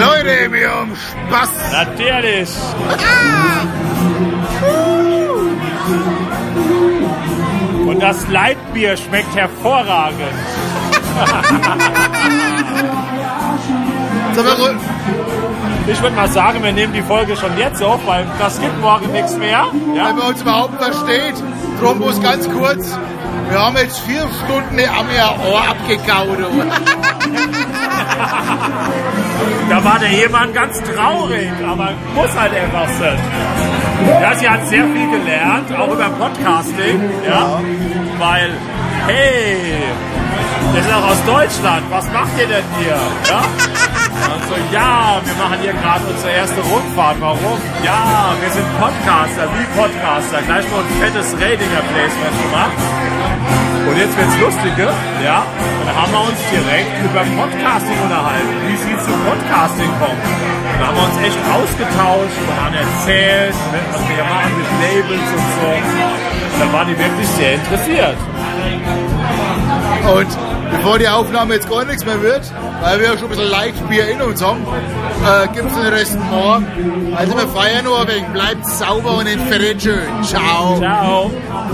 Leute, wir haben Spaß. Natürlich. Und das Leitbier schmeckt hervorragend. Sag mal, Ich würde mal sagen, wir nehmen die Folge schon jetzt auf, weil das gibt morgen nichts mehr. Ja? wenn man uns überhaupt versteht, Thrombus ganz kurz. Wir haben jetzt vier Stunden ihr Ohr abgekaut. Da war der jemand ganz traurig, aber muss halt einfach sein. Ja, sie hat sehr viel gelernt, auch über Podcasting, ja, weil, hey, wir sind auch aus Deutschland, was macht ihr denn hier? Ja? Und so, ja, wir machen hier gerade unsere erste Rundfahrt. Warum? Ja, wir sind Podcaster, wie Podcaster. Gleich mal ein fettes Ratinger-Placement gemacht. Und jetzt wird's Lustige, ja. Und da haben wir uns direkt über Podcasting unterhalten, wie sie zu Podcasting kommt. Da haben wir uns echt ausgetauscht und haben erzählt, was wir hier machen mit Labels und so. Da war die wirklich sehr interessiert. Und bevor die Aufnahme jetzt gar nichts mehr wird, weil wir ja schon ein bisschen Leichtbier in uns haben, äh, gibt es den Rest morgen. Also wir feiern nur wegen. Bleibt sauber und in schön. Ciao. Ciao.